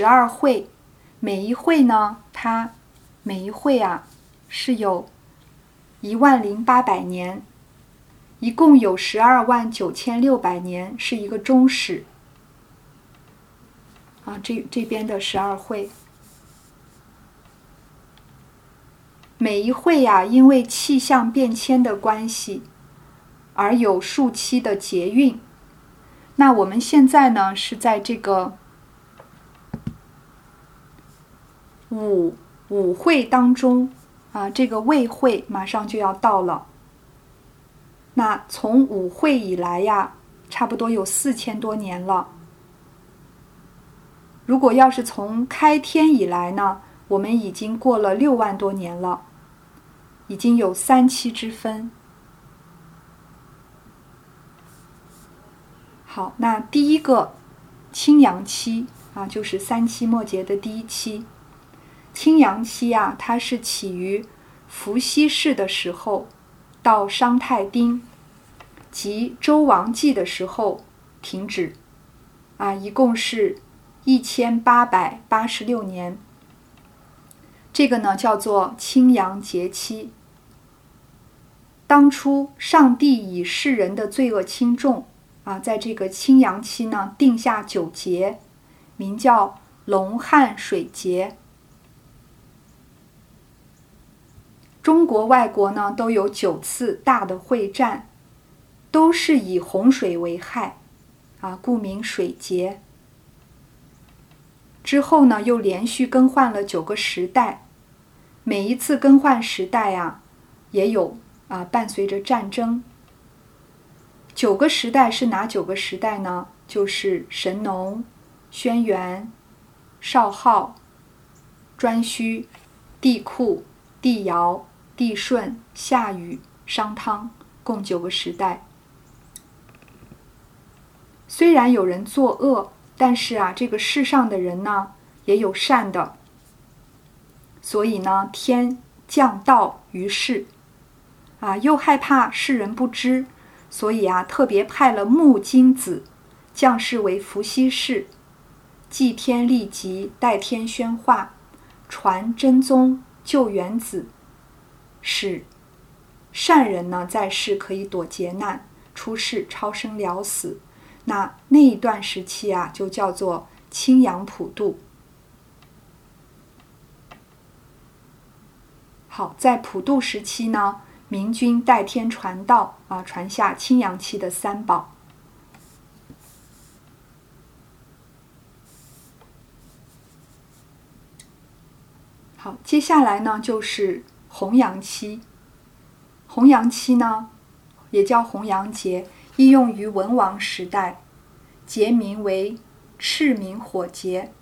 十二会，每一会呢，它每一会啊是有一万零八百年，一共有十二万九千六百年是一个终始。啊，这这边的十二会，每一会呀，因为气象变迁的关系，而有数期的节运。那我们现在呢，是在这个五五会当中啊，这个未会马上就要到了。那从五会以来呀，差不多有四千多年了。如果要是从开天以来呢，我们已经过了六万多年了，已经有三期之分。好，那第一个青阳期啊，就是三期末节的第一期。青阳期呀，它是起于伏羲氏的时候到商太丁及周王季的时候停止，啊，一共是。一千八百八十六年，这个呢叫做青阳节期。当初上帝以世人的罪恶轻重啊，在这个青阳期呢定下九节，名叫龙汉水节。中国、外国呢都有九次大的会战，都是以洪水为害啊，故名水劫。之后呢，又连续更换了九个时代，每一次更换时代啊，也有啊伴随着战争。九个时代是哪九个时代呢？就是神农、轩辕、少昊、颛顼、帝喾、帝尧、帝舜、夏禹、商汤，共九个时代。虽然有人作恶。但是啊，这个世上的人呢，也有善的，所以呢，天降道于世，啊，又害怕世人不知，所以啊，特别派了木金子降世为伏羲氏，祭天立极，代天宣化，传真宗，救元子，使善人呢在世可以躲劫难，出世超生了死。那那一段时期啊，就叫做青阳普渡。好，在普渡时期呢，明君代天传道啊，传下青阳期的三宝。好，接下来呢就是红阳期。红阳期呢，也叫红阳节。应用于文王时代，节名为赤明火节。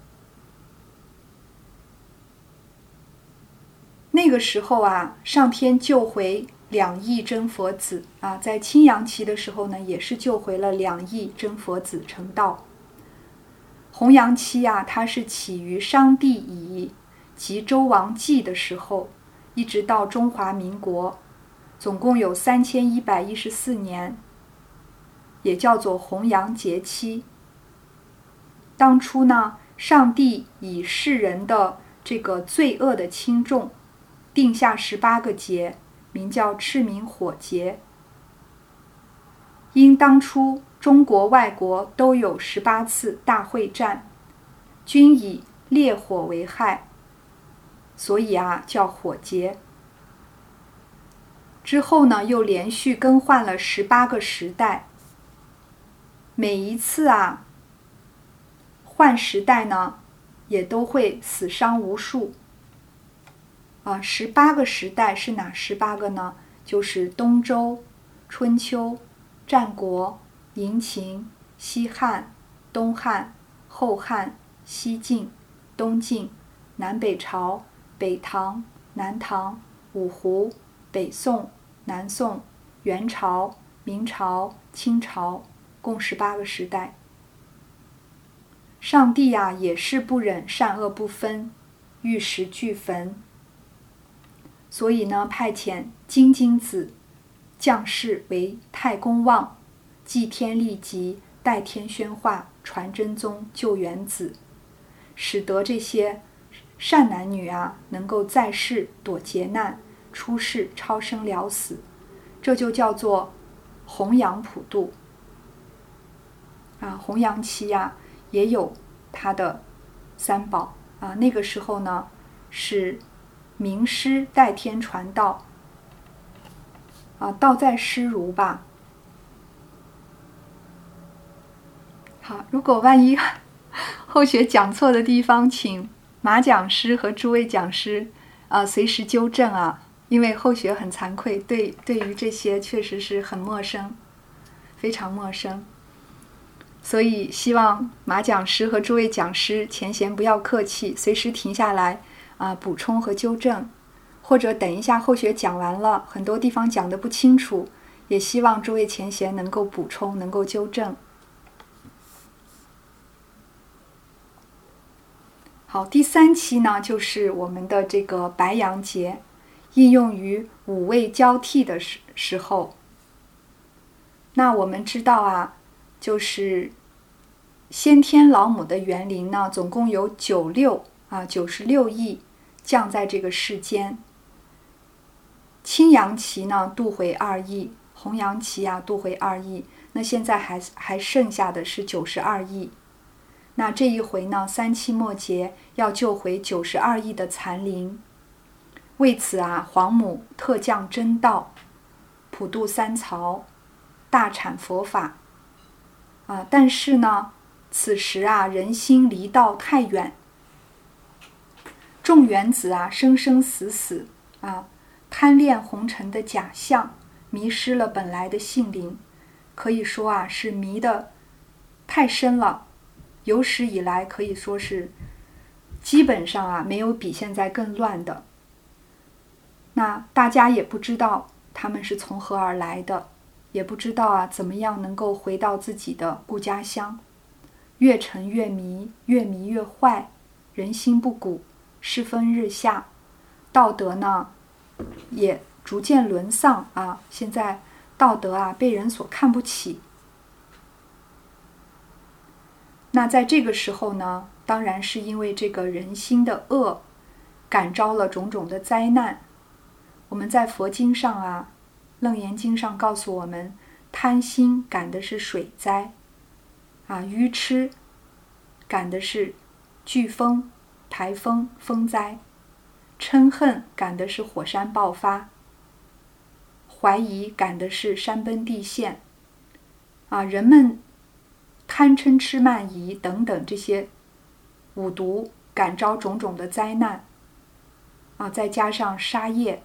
那个时候啊，上天救回两亿真佛子啊，在青阳期的时候呢，也是救回了两亿真佛子成道。弘扬期啊，它是起于商帝乙及周王季的时候，一直到中华民国，总共有三千一百一十四年。也叫做红阳节期。当初呢，上帝以世人的这个罪恶的轻重，定下十八个节，名叫赤明火节。因当初中国外国都有十八次大会战，均以烈火为害，所以啊叫火劫。之后呢，又连续更换了十八个时代。每一次啊，换时代呢，也都会死伤无数。啊，十八个时代是哪十八个呢？就是东周、春秋、战国、殷秦、西汉、东汉、后汉、西晋、东晋、南北朝、北唐、南唐、五胡、北宋、南宋、元朝、明朝、清朝。共十八个时代，上帝呀也是不忍善恶不分，玉石俱焚，所以呢派遣金金子降世为太公望，祭天立极，代天宣化，传真宗，救元子，使得这些善男女啊能够在世躲劫难，出世超生了死，这就叫做弘扬普渡。啊，弘扬期呀也有他的三宝啊。那个时候呢是名师代天传道啊，道在师如吧。好，如果万一 后学讲错的地方，请马讲师和诸位讲师啊随时纠正啊，因为后学很惭愧，对对于这些确实是很陌生，非常陌生。所以希望马讲师和诸位讲师前贤不要客气，随时停下来啊补充和纠正，或者等一下后学讲完了，很多地方讲的不清楚，也希望诸位前贤能够补充，能够纠正。好，第三期呢，就是我们的这个白羊节，应用于五味交替的时时候。那我们知道啊，就是先天老母的园林呢，总共有九六啊，九十六亿降在这个世间。青阳旗呢，渡回二亿；红阳旗啊，渡回二亿。那现在还还剩下的是九十二亿。那这一回呢，三期末节要救回九十二亿的残灵，为此啊，皇母特降真道，普渡三曹，大阐佛法。啊，但是呢，此时啊，人心离道太远，众原子啊，生生死死啊，贪恋红尘的假象，迷失了本来的性灵，可以说啊，是迷的太深了。有史以来可以说是，基本上啊没有比现在更乱的。那大家也不知道他们是从何而来的，也不知道啊怎么样能够回到自己的故家乡。越沉越迷，越迷越坏，人心不古，世风日下，道德呢也逐渐沦丧啊。现在道德啊被人所看不起。那在这个时候呢，当然是因为这个人心的恶，感召了种种的灾难。我们在佛经上啊，《楞严经》上告诉我们，贪心感的是水灾，啊，愚痴感的是飓风、台风、风灾，嗔恨感的是火山爆发，怀疑感的是山崩地陷，啊，人们。贪嗔痴慢疑等等这些五毒感召种种的灾难啊，再加上杀业、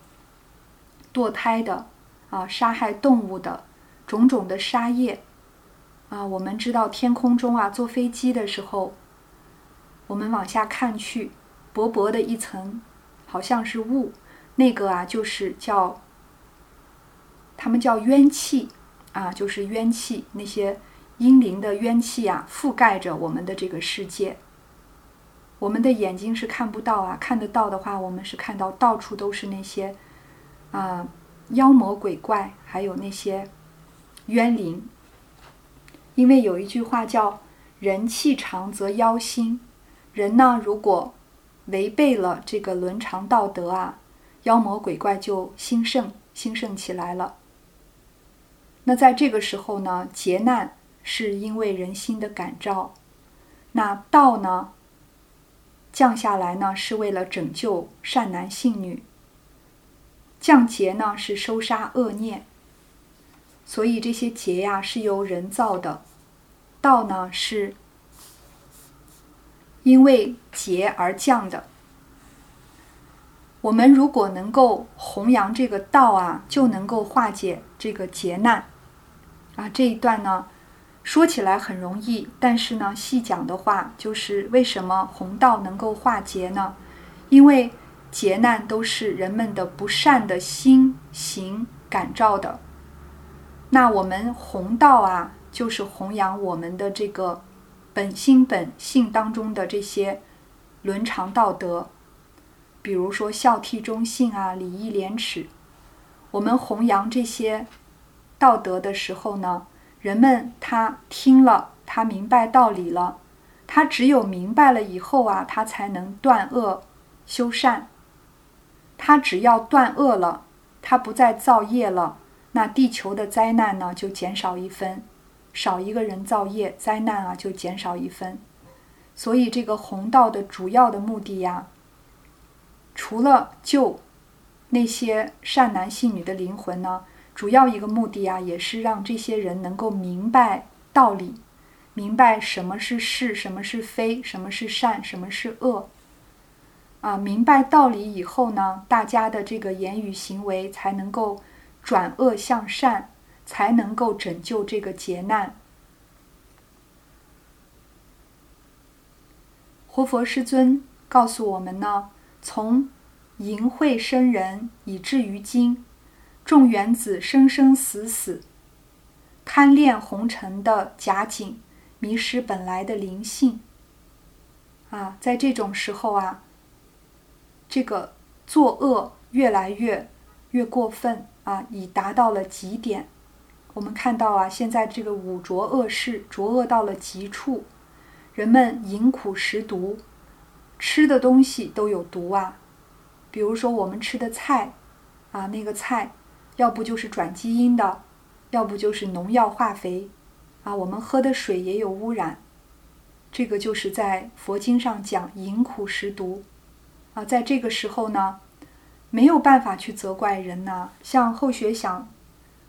堕胎的啊，杀害动物的种种的杀业啊，我们知道天空中啊，坐飞机的时候，我们往下看去，薄薄的一层，好像是雾，那个啊，就是叫他们叫冤气啊，就是冤气那些。阴灵的冤气啊，覆盖着我们的这个世界。我们的眼睛是看不到啊，看得到的话，我们是看到到处都是那些啊妖魔鬼怪，还有那些冤灵。因为有一句话叫“人气长则妖心”，人呢如果违背了这个伦常道德啊，妖魔鬼怪就兴盛兴盛起来了。那在这个时候呢，劫难。是因为人心的感召，那道呢降下来呢，是为了拯救善男信女。降劫呢是收杀恶念，所以这些劫呀是由人造的，道呢是因为劫而降的。我们如果能够弘扬这个道啊，就能够化解这个劫难。啊，这一段呢。说起来很容易，但是呢，细讲的话，就是为什么弘道能够化劫呢？因为劫难都是人们的不善的心行感召的。那我们弘道啊，就是弘扬我们的这个本心本性当中的这些伦常道德，比如说孝悌忠信啊、礼义廉耻。我们弘扬这些道德的时候呢？人们他听了，他明白道理了，他只有明白了以后啊，他才能断恶修善。他只要断恶了，他不再造业了，那地球的灾难呢就减少一分，少一个人造业，灾难啊就减少一分。所以这个弘道的主要的目的呀，除了救那些善男信女的灵魂呢，主要一个目的啊，也是让这些人能够明白道理，明白什么是是，什么是非，什么是善，什么是恶。啊，明白道理以后呢，大家的这个言语行为才能够转恶向善，才能够拯救这个劫难。活佛师尊告诉我们呢，从淫秽生人以至于今，众原子生生死死，贪恋红尘的假景，迷失本来的灵性。啊，在这种时候啊。这个作恶越来越越过分啊，已达到了极点。我们看到啊，现在这个五浊恶世浊恶到了极处，人们饮苦食毒，吃的东西都有毒啊。比如说我们吃的菜啊，那个菜要不就是转基因的，要不就是农药化肥啊。我们喝的水也有污染，这个就是在佛经上讲饮苦食毒。啊，在这个时候呢，没有办法去责怪人呐。像后学想，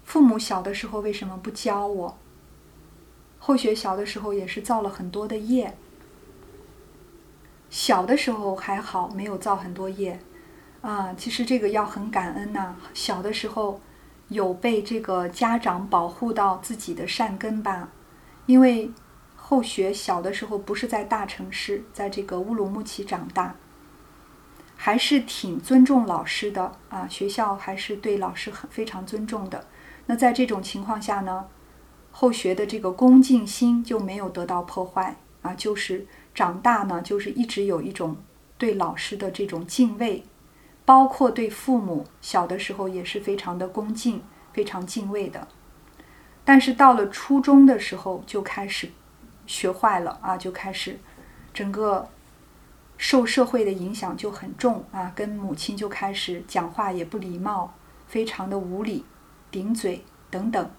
父母小的时候为什么不教我？后学小的时候也是造了很多的业。小的时候还好，没有造很多业。啊，其实这个要很感恩呐。小的时候有被这个家长保护到自己的善根吧。因为后学小的时候不是在大城市，在这个乌鲁木齐长大。还是挺尊重老师的啊，学校还是对老师很非常尊重的。那在这种情况下呢，后学的这个恭敬心就没有得到破坏啊，就是长大呢，就是一直有一种对老师的这种敬畏，包括对父母，小的时候也是非常的恭敬、非常敬畏的。但是到了初中的时候就开始学坏了啊，就开始整个。受社会的影响就很重啊，跟母亲就开始讲话也不礼貌，非常的无礼，顶嘴等等。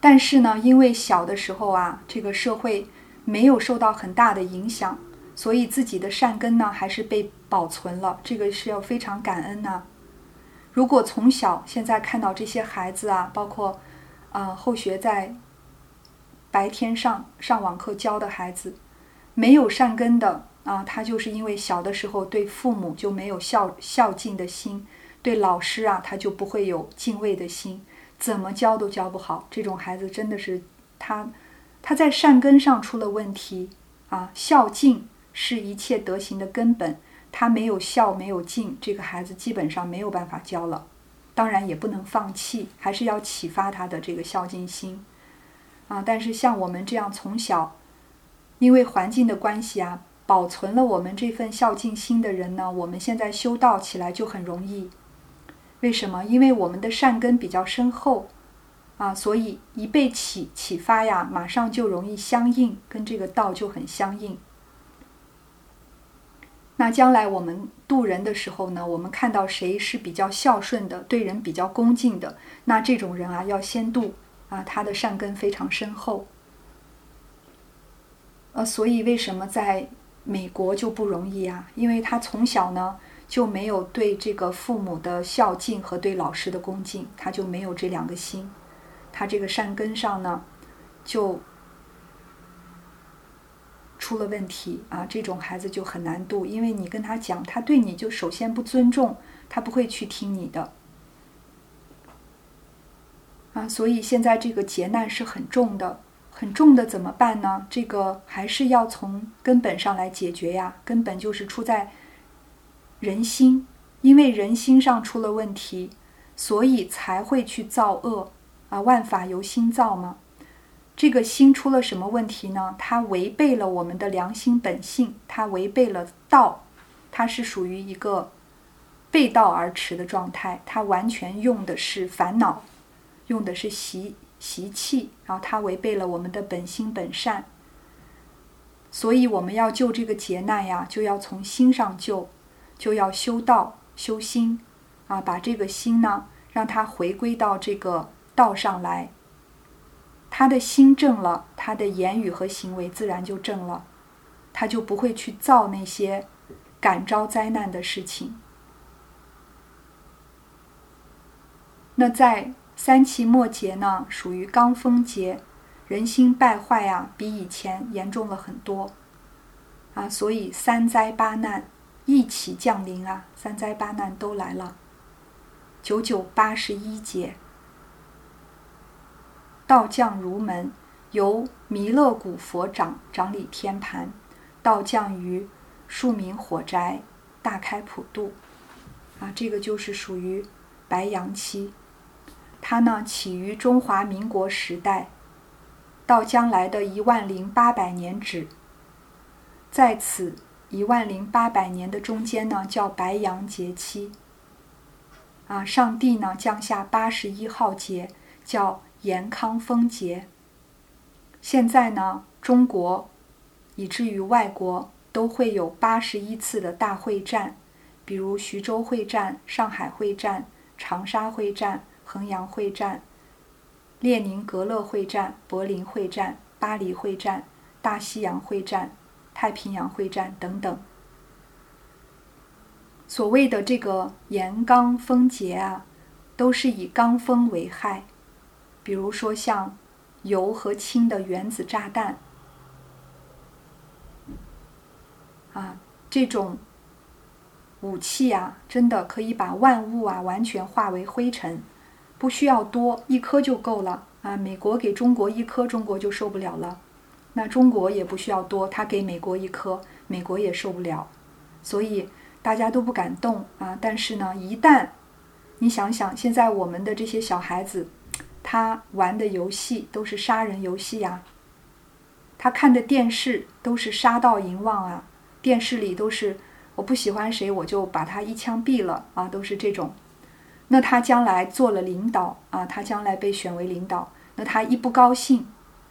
但是呢，因为小的时候啊，这个社会没有受到很大的影响，所以自己的善根呢还是被保存了，这个是要非常感恩呐。如果从小现在看到这些孩子啊，包括啊后学在白天上上网课教的孩子。没有善根的啊，他就是因为小的时候对父母就没有孝孝敬的心，对老师啊他就不会有敬畏的心，怎么教都教不好。这种孩子真的是他他在善根上出了问题啊。孝敬是一切德行的根本，他没有孝没有敬，这个孩子基本上没有办法教了。当然也不能放弃，还是要启发他的这个孝敬心啊。但是像我们这样从小。因为环境的关系啊，保存了我们这份孝敬心的人呢，我们现在修道起来就很容易。为什么？因为我们的善根比较深厚啊，所以一被启启发呀，马上就容易相应，跟这个道就很相应。那将来我们渡人的时候呢，我们看到谁是比较孝顺的，对人比较恭敬的，那这种人啊，要先渡啊，他的善根非常深厚。呃，所以为什么在美国就不容易啊？因为他从小呢就没有对这个父母的孝敬和对老师的恭敬，他就没有这两个心，他这个善根上呢就出了问题啊。这种孩子就很难度，因为你跟他讲，他对你就首先不尊重，他不会去听你的啊。所以现在这个劫难是很重的。很重的怎么办呢？这个还是要从根本上来解决呀。根本就是出在人心，因为人心上出了问题，所以才会去造恶啊。万法由心造嘛。这个心出了什么问题呢？它违背了我们的良心本性，它违背了道，它是属于一个背道而驰的状态。它完全用的是烦恼，用的是习。习气，然后它违背了我们的本心本善，所以我们要救这个劫难呀，就要从心上救，就要修道修心啊，把这个心呢，让它回归到这个道上来。他的心正了，他的言语和行为自然就正了，他就不会去造那些感召灾难的事情。那在三期末节呢，属于罡风节，人心败坏啊，比以前严重了很多，啊，所以三灾八难一起降临啊，三灾八难都来了。九九八十一节。道降如门，由弥勒古佛掌掌理天盘，道降于庶民火宅，大开普度。啊，这个就是属于白羊期。它呢起于中华民国时代，到将来的一万零八百年止。在此一万零八百年的中间呢，叫白羊节期。啊，上帝呢降下八十一号节，叫。延康风节。现在呢，中国以至于外国都会有八十一次的大会战，比如徐州会战、上海会战、长沙会战、衡阳会战、列宁格勒会战、柏林会战、巴黎会战、大西洋会战、太平洋会战等等。所谓的这个延罡丰节啊，都是以罡风为害。比如说像铀和氢的原子炸弹，啊，这种武器啊，真的可以把万物啊完全化为灰尘，不需要多，一颗就够了啊。美国给中国一颗，中国就受不了了，那中国也不需要多，他给美国一颗，美国也受不了，所以大家都不敢动啊。但是呢，一旦你想想，现在我们的这些小孩子。他玩的游戏都是杀人游戏呀，他看的电视都是杀盗淫妄啊，电视里都是我不喜欢谁我就把他一枪毙了啊，都是这种。那他将来做了领导啊，他将来被选为领导，那他一不高兴，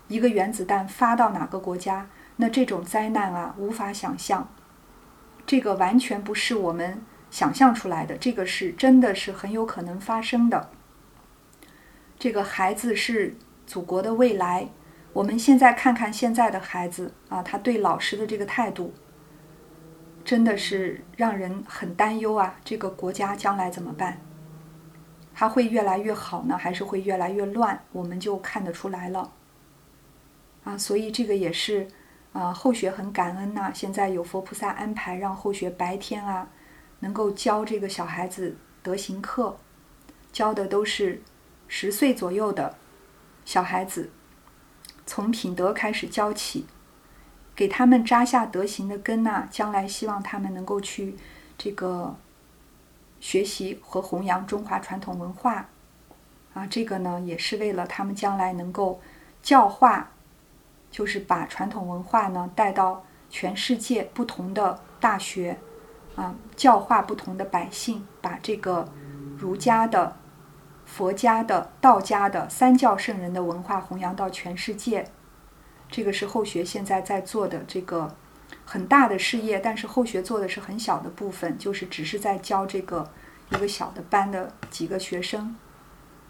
一个原子弹发到哪个国家，那这种灾难啊无法想象，这个完全不是我们想象出来的，这个是真的是很有可能发生的。这个孩子是祖国的未来。我们现在看看现在的孩子啊，他对老师的这个态度，真的是让人很担忧啊。这个国家将来怎么办？他会越来越好呢，还是会越来越乱？我们就看得出来了。啊，所以这个也是啊，后学很感恩呐。现在有佛菩萨安排，让后学白天啊，能够教这个小孩子德行课，教的都是。十岁左右的小孩子，从品德开始教起，给他们扎下德行的根呐。将来希望他们能够去这个学习和弘扬中华传统文化啊。这个呢，也是为了他们将来能够教化，就是把传统文化呢带到全世界不同的大学啊，教化不同的百姓，把这个儒家的。佛家的、道家的三教圣人的文化弘扬到全世界，这个是后学现在在做的这个很大的事业。但是后学做的是很小的部分，就是只是在教这个一个小的班的几个学生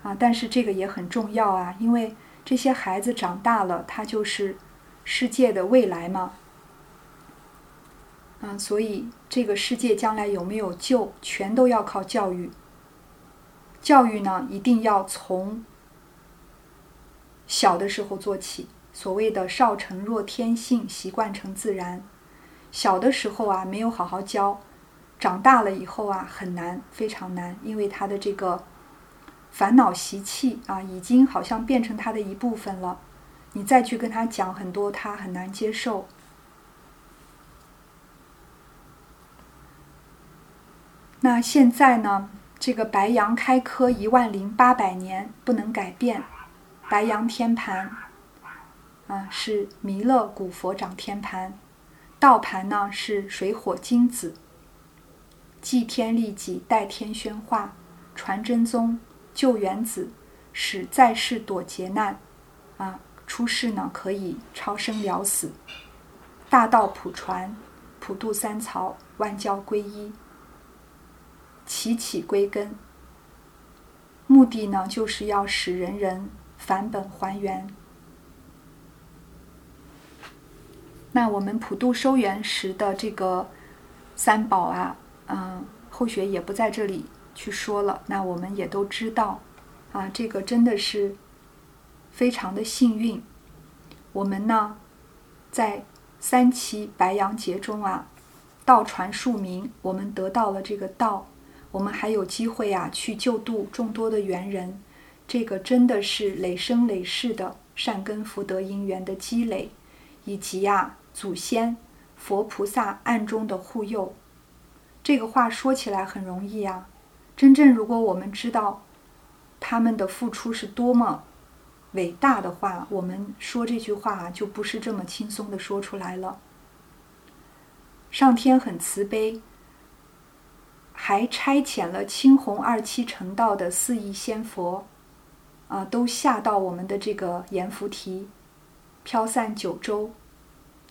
啊。但是这个也很重要啊，因为这些孩子长大了，他就是世界的未来嘛。啊，所以这个世界将来有没有救，全都要靠教育。教育呢，一定要从小的时候做起。所谓的“少成若天性，习惯成自然”。小的时候啊，没有好好教，长大了以后啊，很难，非常难，因为他的这个烦恼习气啊，已经好像变成他的一部分了。你再去跟他讲很多，他很难接受。那现在呢？这个白羊开科一万零八百年不能改变，白羊天盘。啊是弥勒古佛掌天盘，道盘呢是水火金子，祭天利己，代天宣化，传真宗，救原子，使在世躲劫难，啊出世呢可以超生了死，大道普传，普渡三曹，万教归一，齐起归根。目的呢，就是要使人人返本还原。那我们普渡收元时的这个三宝啊，嗯，后学也不在这里去说了。那我们也都知道，啊，这个真的是非常的幸运。我们呢，在三七白羊节中啊，道传数名，我们得到了这个道，我们还有机会啊，去救度众多的缘人。这个真的是累生累世的善根福德因缘的积累，以及呀。祖先、佛菩萨暗中的护佑，这个话说起来很容易呀。真正如果我们知道他们的付出是多么伟大的话，我们说这句话就不是这么轻松的说出来了。上天很慈悲，还差遣了青红二七成道的四亿仙佛，啊，都下到我们的这个阎浮提，飘散九州。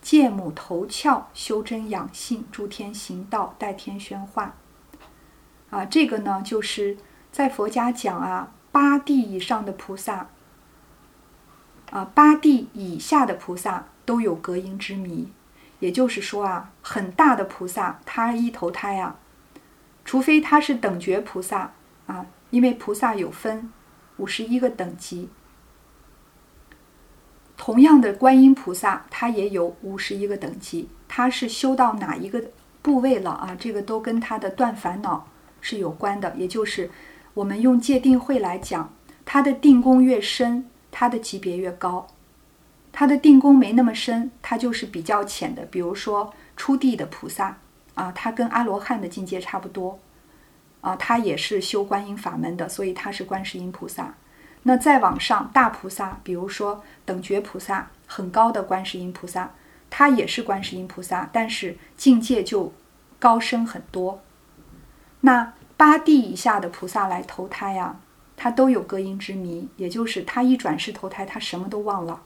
借母头窍，修真养性，诸天行道，代天宣化。啊，这个呢，就是在佛家讲啊，八地以上的菩萨，啊，八地以下的菩萨都有隔音之谜。也就是说啊，很大的菩萨，他一投胎啊，除非他是等觉菩萨啊，因为菩萨有分五十一个等级。同样的观音菩萨，他也有五十一个等级，他是修到哪一个部位了啊？这个都跟他的断烦恼是有关的。也就是我们用戒定慧来讲，他的定功越深，他的级别越高；他的定功没那么深，他就是比较浅的。比如说初地的菩萨啊，他跟阿罗汉的境界差不多啊，他也是修观音法门的，所以他是观世音菩萨。那再往上，大菩萨，比如说等觉菩萨，很高的观世音菩萨，他也是观世音菩萨，但是境界就高深很多。那八地以下的菩萨来投胎呀，他都有隔音之谜，也就是他一转世投胎，他什么都忘了。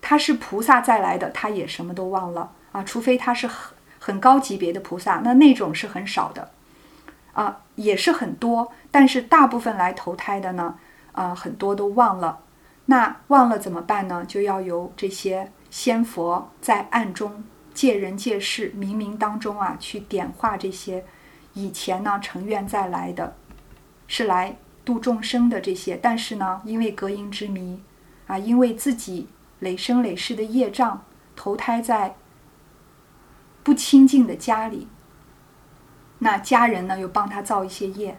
他是菩萨再来的，他也什么都忘了啊，除非他是很高级别的菩萨，那那种是很少的。啊，也是很多，但是大部分来投胎的呢，啊，很多都忘了。那忘了怎么办呢？就要由这些仙佛在暗中借人借事、冥冥当中啊，去点化这些以前呢成愿再来的，是来度众生的这些。但是呢，因为隔音之谜啊，因为自己累生累世的业障，投胎在不清净的家里。那家人呢，又帮他造一些业，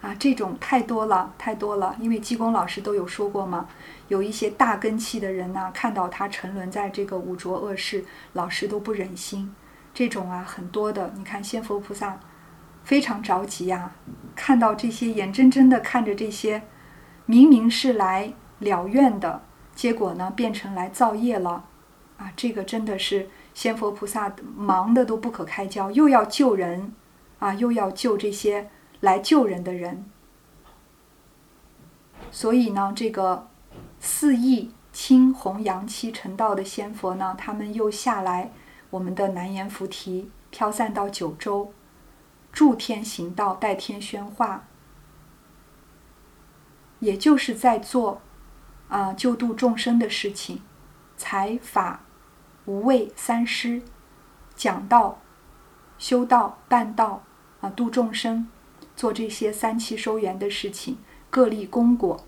啊，这种太多了，太多了。因为济公老师都有说过嘛，有一些大根器的人呢，看到他沉沦在这个五浊恶世，老师都不忍心。这种啊，很多的。你看，仙佛菩萨非常着急呀，看到这些，眼睁睁的看着这些，明明是来了愿的，结果呢，变成来造业了，啊，这个真的是仙佛菩萨忙的都不可开交，又要救人。啊，又要救这些来救人的人，所以呢，这个四亿青红阳七成道的仙佛呢，他们又下来我们的南阎浮提，飘散到九州，助天行道，代天宣化，也就是在做啊救度众生的事情，财法无畏三师讲道、修道、办道。啊，度众生，做这些三七收圆的事情，各立功果。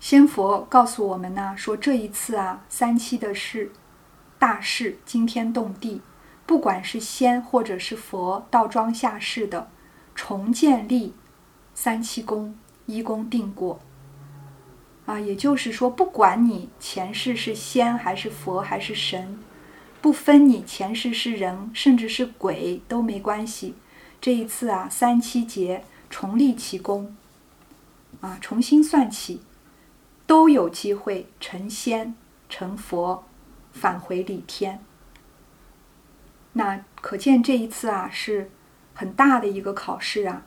仙佛告诉我们呢，说这一次啊，三七的事，大事惊天动地，不管是仙或者是佛，道庄下世的，重建立三七功，一功定果。啊，也就是说，不管你前世是仙还是佛还是神。不分你前世是人，甚至是鬼都没关系。这一次啊，三七节重立其功，啊，重新算起，都有机会成仙成佛，返回李天。那可见这一次啊，是很大的一个考试啊。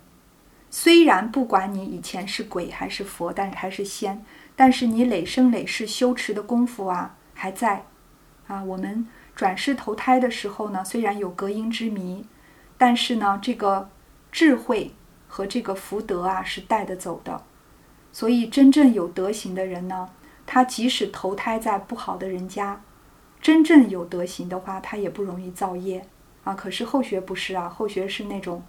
虽然不管你以前是鬼还是佛，但是还是仙，但是你累生累世修持的功夫啊还在，啊，我们转世投胎的时候呢，虽然有隔音之谜，但是呢，这个智慧和这个福德啊是带得走的。所以真正有德行的人呢，他即使投胎在不好的人家，真正有德行的话，他也不容易造业啊。可是后学不是啊，后学是那种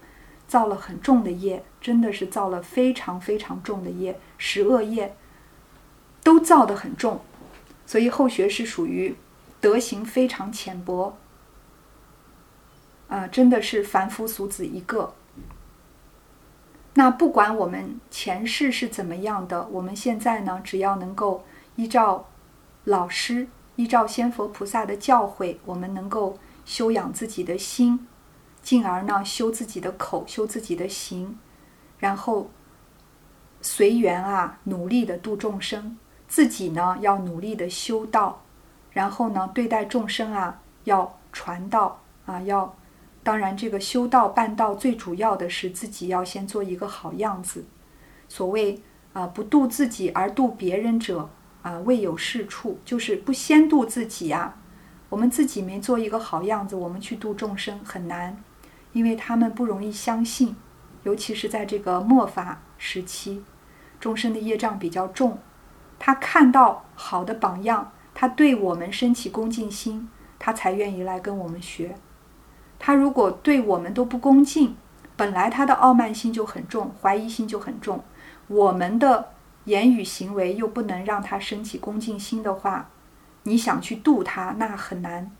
造了很重的业，真的是造了非常非常重的业，十恶业。都造得很重，所以后学是属于德行非常浅薄，啊，真的是凡夫俗子一个。那不管我们前世是怎么样的，我们现在呢，只要能够依照老师、依照仙佛菩萨的教诲，我们能够修养自己的心，进而呢修自己的口，修自己的行，然后随缘啊，努力的度众生。自己呢要努力的修道，然后呢对待众生啊要传道啊要，当然这个修道办道最主要的是自己要先做一个好样子。所谓啊不度自己而度别人者啊未有是处，就是不先度自己啊。我们自己没做一个好样子，我们去度众生很难，因为他们不容易相信，尤其是在这个末法时期，众生的业障比较重。他看到好的榜样，他对我们升起恭敬心，他才愿意来跟我们学。他如果对我们都不恭敬，本来他的傲慢心就很重，怀疑心就很重，我们的言语行为又不能让他升起恭敬心的话，你想去度他那很难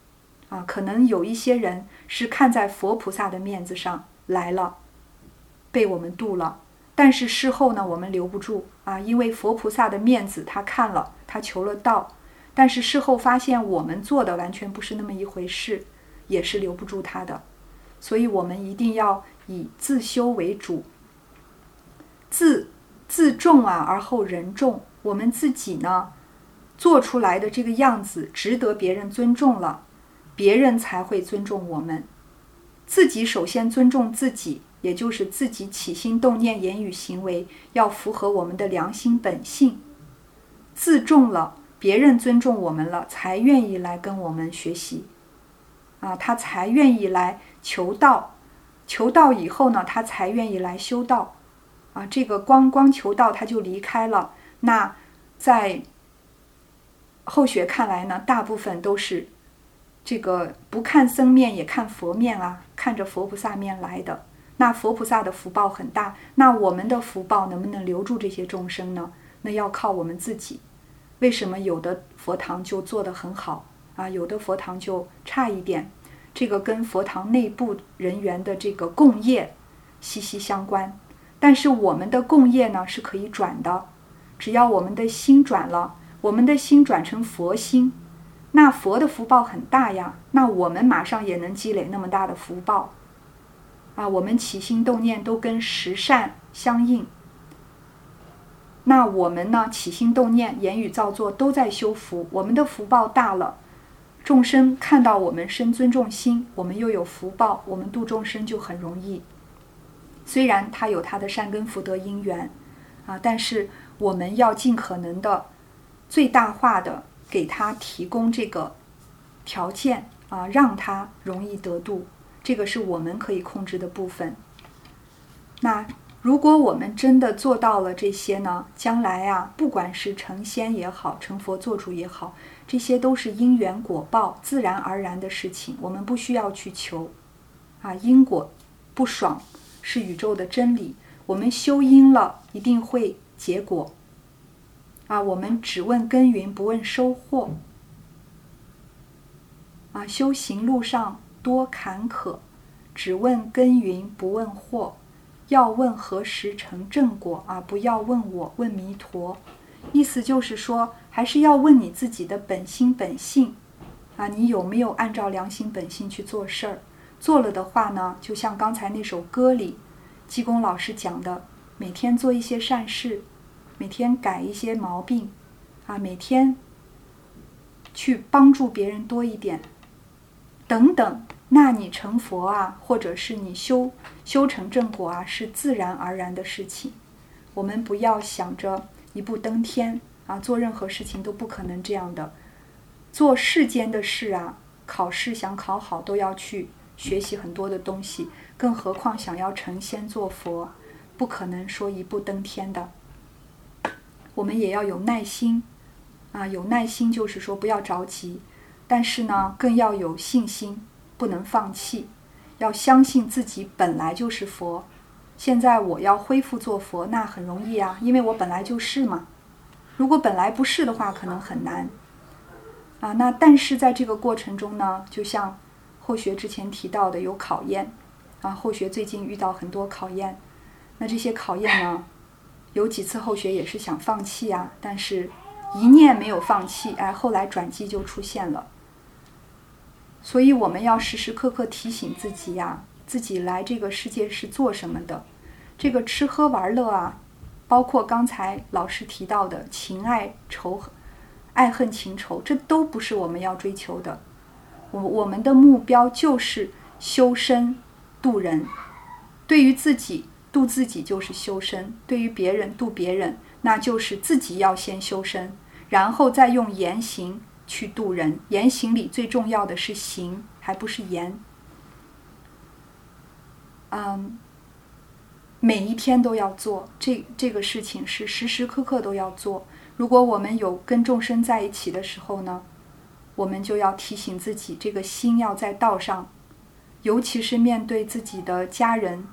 啊。可能有一些人是看在佛菩萨的面子上来了，被我们度了。但是事后呢，我们留不住啊，因为佛菩萨的面子，他看了，他求了道，但是事后发现我们做的完全不是那么一回事，也是留不住他的。所以，我们一定要以自修为主，自自重啊，而后人重。我们自己呢，做出来的这个样子值得别人尊重了，别人才会尊重我们。自己首先尊重自己。也就是自己起心动念、言语行为要符合我们的良心本性，自重了，别人尊重我们了，才愿意来跟我们学习，啊，他才愿意来求道，求道以后呢，他才愿意来修道，啊，这个光光求道他就离开了，那在后学看来呢，大部分都是这个不看僧面也看佛面啊，看着佛菩萨面来的。那佛菩萨的福报很大，那我们的福报能不能留住这些众生呢？那要靠我们自己。为什么有的佛堂就做得很好啊，有的佛堂就差一点？这个跟佛堂内部人员的这个共业息息相关。但是我们的共业呢是可以转的，只要我们的心转了，我们的心转成佛心，那佛的福报很大呀，那我们马上也能积累那么大的福报。啊，我们起心动念都跟十善相应。那我们呢？起心动念、言语造作都在修福，我们的福报大了，众生看到我们生尊重心，我们又有福报，我们度众生就很容易。虽然他有他的善根福德因缘，啊，但是我们要尽可能的最大化的给他提供这个条件啊，让他容易得度。这个是我们可以控制的部分。那如果我们真的做到了这些呢？将来啊，不管是成仙也好，成佛做主也好，这些都是因缘果报自然而然的事情，我们不需要去求。啊，因果不爽是宇宙的真理，我们修因了一定会结果。啊，我们只问耕耘不问收获。啊，修行路上。多坎坷，只问耕耘不问祸，要问何时成正果啊！不要问我，问弥陀。意思就是说，还是要问你自己的本心本性啊！你有没有按照良心本性去做事儿？做了的话呢，就像刚才那首歌里，济公老师讲的，每天做一些善事，每天改一些毛病啊，每天去帮助别人多一点。等等，那你成佛啊，或者是你修修成正果啊，是自然而然的事情。我们不要想着一步登天啊。做任何事情都不可能这样的。做世间的事啊，考试想考好都要去学习很多的东西，更何况想要成仙做佛，不可能说一步登天的。我们也要有耐心，啊，有耐心就是说不要着急，但是呢，更要有信心，不能放弃，要相信自己本来就是佛。现在我要恢复做佛，那很容易啊，因为我本来就是嘛。如果本来不是的话，可能很难。啊，那但是在这个过程中呢，就像后学之前提到的，有考验。啊，后学最近遇到很多考验，那这些考验呢，有几次后学也是想放弃啊，但是一念没有放弃，哎，后来转机就出现了。所以我们要时时刻刻提醒自己呀。自己来这个世界是做什么的？这个吃喝玩乐啊，包括刚才老师提到的情爱仇、爱恨情仇，这都不是我们要追求的。我我们的目标就是修身度人。对于自己度自己就是修身，对于别人度别人，那就是自己要先修身，然后再用言行去度人。言行里最重要的是行，还不是言。嗯，每一天都要做这这个事情，是时时刻刻都要做。如果我们有跟众生在一起的时候呢，我们就要提醒自己，这个心要在道上。尤其是面对自己的家人、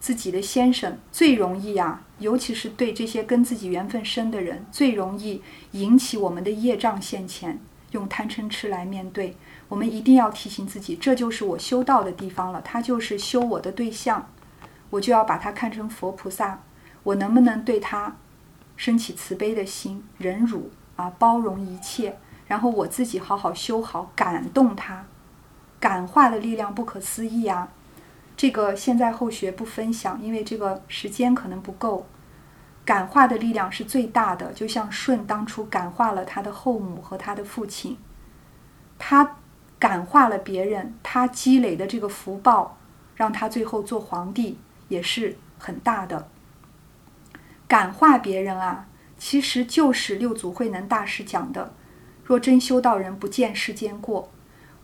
自己的先生，最容易啊，尤其是对这些跟自己缘分深的人，最容易引起我们的业障现前，用贪嗔痴来面对。我们一定要提醒自己，这就是我修道的地方了。他就是修我的对象，我就要把他看成佛菩萨。我能不能对他升起慈悲的心、忍辱啊，包容一切？然后我自己好好修好，感动他，感化的力量不可思议啊！这个现在后学不分享，因为这个时间可能不够。感化的力量是最大的，就像舜当初感化了他的后母和他的父亲，他。感化了别人，他积累的这个福报，让他最后做皇帝也是很大的。感化别人啊，其实就是六祖慧能大师讲的：若真修道人，不见世间过。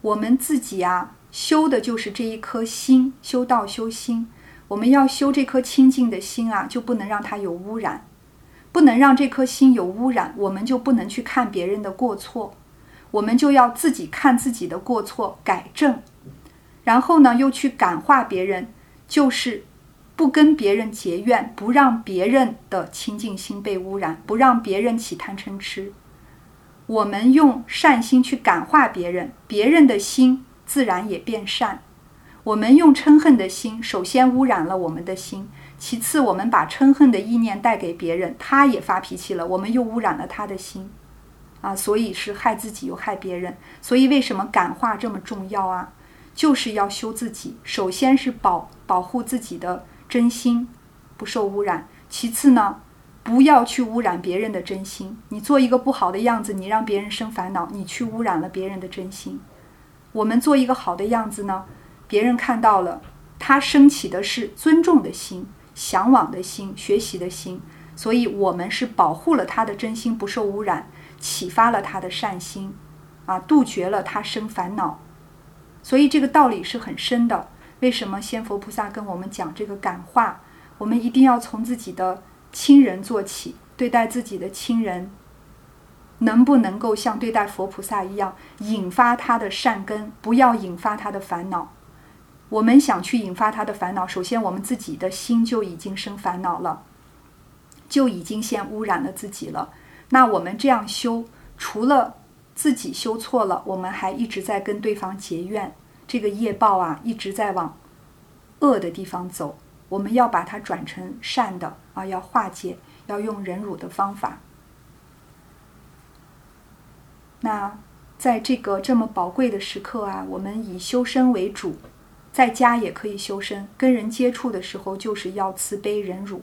我们自己啊，修的就是这一颗心，修道修心。我们要修这颗清净的心啊，就不能让它有污染，不能让这颗心有污染，我们就不能去看别人的过错。我们就要自己看自己的过错，改正，然后呢，又去感化别人，就是不跟别人结怨，不让别人的清净心被污染，不让别人起贪嗔痴。我们用善心去感化别人，别人的心自然也变善。我们用嗔恨的心，首先污染了我们的心，其次我们把嗔恨的意念带给别人，他也发脾气了，我们又污染了他的心。啊，所以是害自己又害别人。所以为什么感化这么重要啊？就是要修自己。首先是保保护自己的真心不受污染，其次呢，不要去污染别人的真心。你做一个不好的样子，你让别人生烦恼，你去污染了别人的真心。我们做一个好的样子呢，别人看到了，他升起的是尊重的心、向往的心、学习的心。所以我们是保护了他的真心不受污染。启发了他的善心，啊，杜绝了他生烦恼，所以这个道理是很深的。为什么仙佛菩萨跟我们讲这个感化？我们一定要从自己的亲人做起，对待自己的亲人，能不能够像对待佛菩萨一样，引发他的善根，不要引发他的烦恼。我们想去引发他的烦恼，首先我们自己的心就已经生烦恼了，就已经先污染了自己了。那我们这样修，除了自己修错了，我们还一直在跟对方结怨，这个业报啊一直在往恶的地方走。我们要把它转成善的啊，要化解，要用忍辱的方法。那在这个这么宝贵的时刻啊，我们以修身为主，在家也可以修身，跟人接触的时候就是要慈悲忍辱，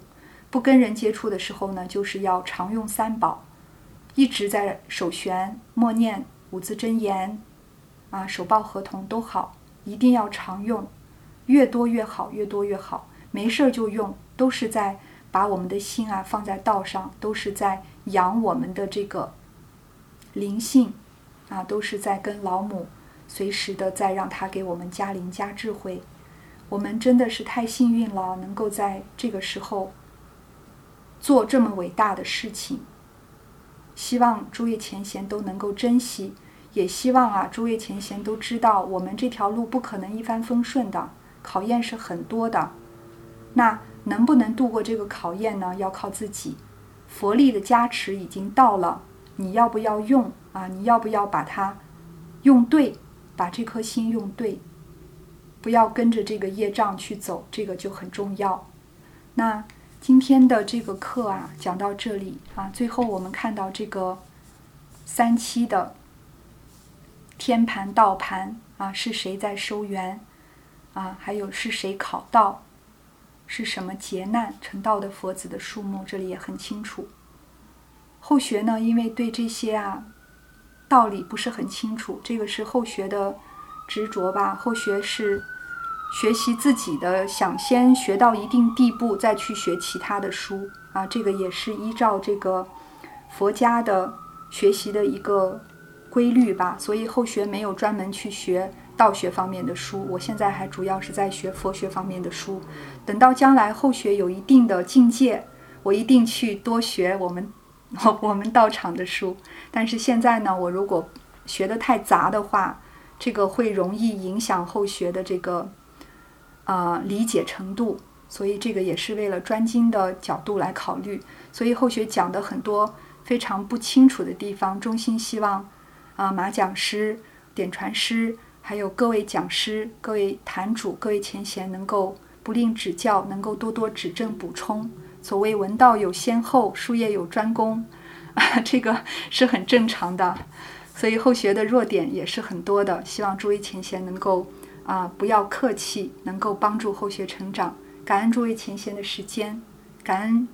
不跟人接触的时候呢，就是要常用三宝。一直在手旋默念五字真言，啊，手抱合同都好，一定要常用，越多越好，越多越好。没事儿就用，都是在把我们的心啊放在道上，都是在养我们的这个灵性啊，都是在跟老母随时的在让他给我们加灵加智慧。我们真的是太幸运了，能够在这个时候做这么伟大的事情。希望诸位前贤都能够珍惜，也希望啊诸位前贤都知道，我们这条路不可能一帆风顺的，考验是很多的。那能不能度过这个考验呢？要靠自己。佛力的加持已经到了，你要不要用啊？你要不要把它用对？把这颗心用对，不要跟着这个业障去走，这个就很重要。那。今天的这个课啊，讲到这里啊，最后我们看到这个三期的天盘道盘啊，是谁在收缘啊？还有是谁考道？是什么劫难成道的佛子的数目？这里也很清楚。后学呢，因为对这些啊道理不是很清楚，这个是后学的执着吧？后学是。学习自己的，想先学到一定地步，再去学其他的书啊，这个也是依照这个佛家的学习的一个规律吧。所以后学没有专门去学道学方面的书，我现在还主要是在学佛学方面的书。等到将来后学有一定的境界，我一定去多学我们我 我们道场的书。但是现在呢，我如果学的太杂的话，这个会容易影响后学的这个。啊，理解程度，所以这个也是为了专精的角度来考虑。所以后学讲的很多非常不清楚的地方，衷心希望啊马讲师、点传师，还有各位讲师、各位坛主、各位前贤能够不吝指教，能够多多指正补充。所谓文道有先后，术业有专攻，啊，这个是很正常的。所以后学的弱点也是很多的，希望诸位前贤能够。啊，不要客气，能够帮助后学成长。感恩诸位前贤的时间，感恩